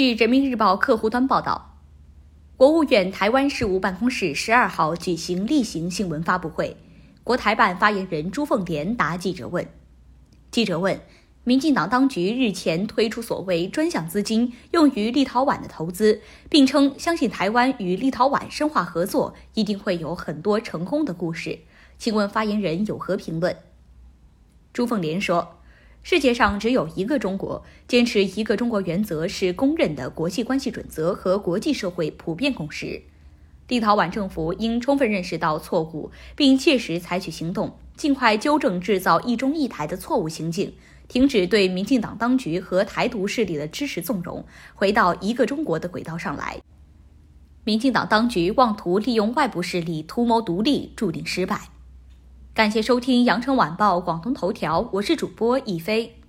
据人民日报客户端报道，国务院台湾事务办公室十二号举行例行新闻发布会，国台办发言人朱凤莲答记者问。记者问：民进党当局日前推出所谓专项资金用于立陶宛的投资，并称相信台湾与立陶宛深化合作一定会有很多成功的故事，请问发言人有何评论？朱凤莲说。世界上只有一个中国，坚持一个中国原则是公认的国际关系准则和国际社会普遍共识。立陶宛政府应充分认识到错误，并切实采取行动，尽快纠正制造“一中一台”的错误行径，停止对民进党当局和台独势力的支持纵容，回到一个中国的轨道上来。民进党当局妄图利用外部势力图谋独立，注定失败。感谢收听《羊城晚报广东头条》，我是主播一飞。